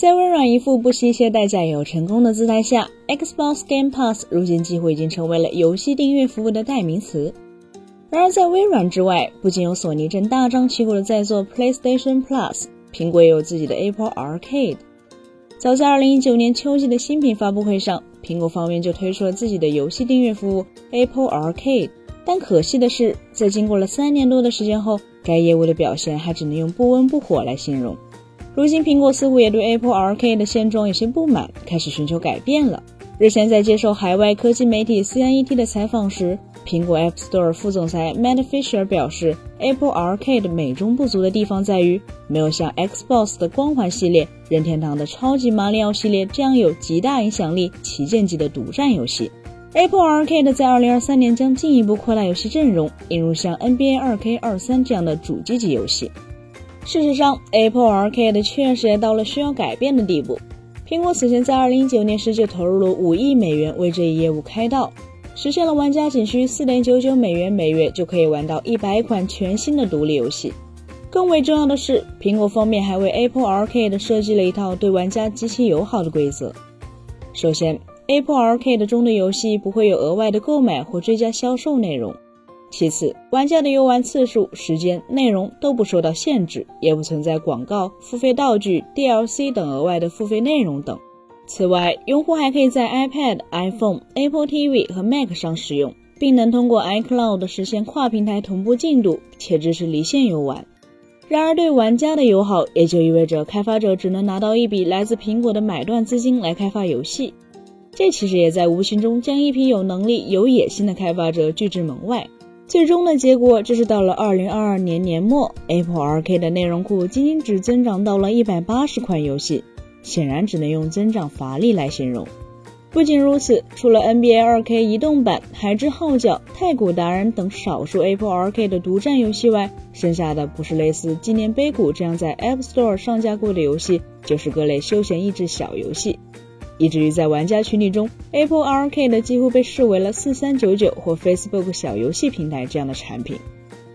在微软一副不惜一切代价也要成功的姿态下，Xbox Game Pass 如今几乎已经成为了游戏订阅服务的代名词。然而，在微软之外，不仅有索尼正大张旗鼓的在做 PlayStation Plus，苹果也有自己的 Apple Arcade。早在2019年秋季的新品发布会上，苹果方面就推出了自己的游戏订阅服务 Apple Arcade。但可惜的是，在经过了三年多的时间后，该业务的表现还只能用不温不火来形容。如今，苹果似乎也对 Apple Arcade 的现状有些不满，开始寻求改变了。日前，在接受海外科技媒体 CNET 的采访时，苹果 App Store 副总裁 Matt Fisher 表示，Apple Arcade 美中不足的地方在于，没有像 Xbox 的光环系列、任天堂的超级马里奥系列这样有极大影响力、旗舰级的独占游戏。Apple Arcade 在2023年将进一步扩大游戏阵容，引入像 NBA 2K23 这样的主机级游戏。事实上，Apple Arcade 确实也到了需要改变的地步。苹果此前在2019年时就投入了5亿美元为这一业务开道，实现了玩家仅需4.99美元每月就可以玩到100款全新的独立游戏。更为重要的是，苹果方面还为 Apple Arcade 设计了一套对玩家极其友好的规则。首先，Apple Arcade 中的游戏不会有额外的购买或追加销售内容。其次，玩家的游玩次数、时间、内容都不受到限制，也不存在广告、付费道具、DLC 等额外的付费内容等。此外，用户还可以在 iPad、iPhone、Apple TV 和 Mac 上使用，并能通过 iCloud 实现跨平台同步进度，且支持离线游玩。然而，对玩家的友好也就意味着开发者只能拿到一笔来自苹果的买断资金来开发游戏。这其实也在无形中将一批有能力、有野心的开发者拒之门外。最终的结果就是到了二零二二年年末，Apple R K 的内容库仅仅只增长到了一百八十款游戏，显然只能用增长乏力来形容。不仅如此，除了 NBA 2K 移动版、海之号角、太古达人等少数 Apple R K 的独占游戏外，剩下的不是类似纪念碑谷这样在 App Store 上架过的游戏，就是各类休闲益智小游戏。以至于在玩家群体中，Apple Arcade 几乎被视为了四三九九或 Facebook 小游戏平台这样的产品。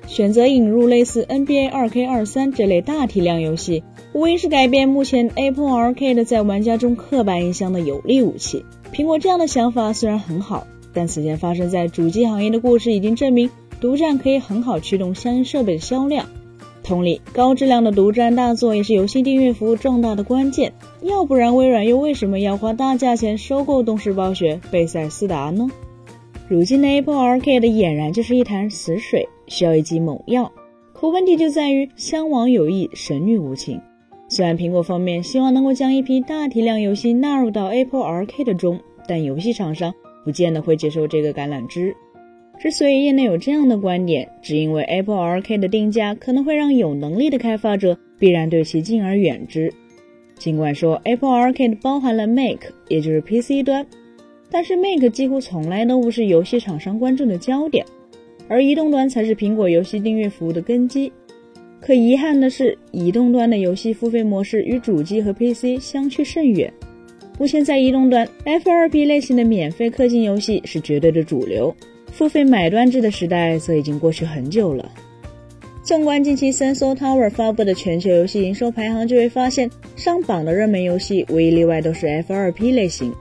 选择引入类似 NBA 2K 二三这类大体量游戏，无疑是改变目前 Apple Arcade 在玩家中刻板印象的有力武器。苹果这样的想法虽然很好，但此前发生在主机行业的故事已经证明，独占可以很好驱动相应设备的销量。同理，高质量的独占大作也是游戏订阅服务壮大的关键。要不然，微软又为什么要花大价钱收购动视暴雪、贝塞斯达呢？如今的 Apple Arcade 俨然就是一潭死水，需要一剂猛药。可问题就在于襄王有意，神女无情。虽然苹果方面希望能够将一批大体量游戏纳入到 Apple Arcade 中，但游戏厂商不见得会接受这个橄榄枝。之所以业内有这样的观点，只因为 Apple Arcade 的定价可能会让有能力的开发者必然对其敬而远之。尽管说 Apple Arcade 包含了 Mac，也就是 PC 端，但是 Mac 几乎从来都不是游戏厂商关注的焦点，而移动端才是苹果游戏订阅服务的根基。可遗憾的是，移动端的游戏付费模式与主机和 PC 相去甚远。目前在移动端，F2P 类型的免费氪金游戏是绝对的主流。付费买断制的时代则已经过去很久了。纵观近期 Sensor Tower 发布的全球游戏营收排行，就会发现上榜的热门游戏无一例外都是 F2P 类型。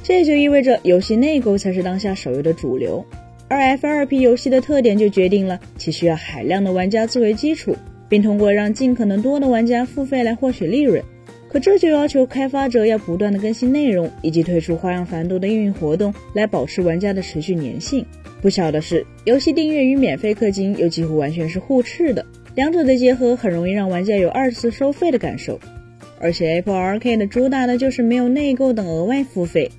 这就意味着游戏内购才是当下手游的主流。而 F2P 游戏的特点就决定了其需要海量的玩家作为基础，并通过让尽可能多的玩家付费来获取利润。可这就要求开发者要不断的更新内容，以及推出花样繁多的应用活动，来保持玩家的持续粘性。不巧的是，游戏订阅与免费氪金又几乎完全是互斥的，两者的结合很容易让玩家有二次收费的感受。而且 Apple Arcade 主打的就是没有内购等额外付费。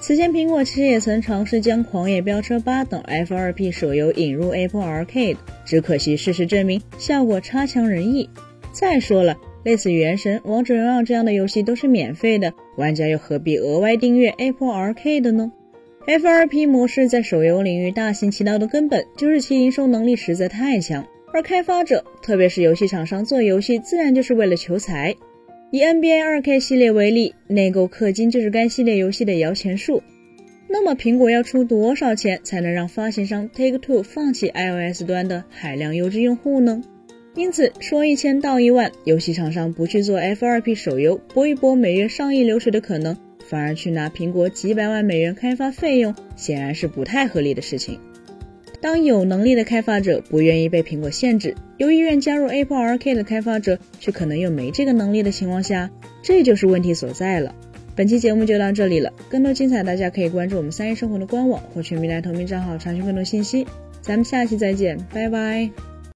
此前苹果其实也曾尝试将《狂野飙车8》等 F2P 手游引入 Apple Arcade，只可惜事实证明效果差强人意。再说了，类似《原神》《王者荣耀》这样的游戏都是免费的，玩家又何必额外订阅 Apple Arcade 呢？FRP 模式在手游领域大行其道的根本就是其营收能力实在太强，而开发者，特别是游戏厂商做游戏，自然就是为了求财。以 NBA 2K 系列为例，内购氪金就是该系列游戏的摇钱树。那么苹果要出多少钱才能让发行商 Take Two 放弃 iOS 端的海量优质用户呢？因此，说一千道一万，游戏厂商不去做 F2P 手游，搏一搏每月上亿流水的可能，反而去拿苹果几百万美元开发费用，显然是不太合理的事情。当有能力的开发者不愿意被苹果限制，有意愿加入 Apple Arcade 的开发者却可能又没这个能力的情况下，这就是问题所在了。本期节目就到这里了，更多精彩大家可以关注我们三一生活的官网或全民来同名账号查询更多信息。咱们下期再见，拜拜。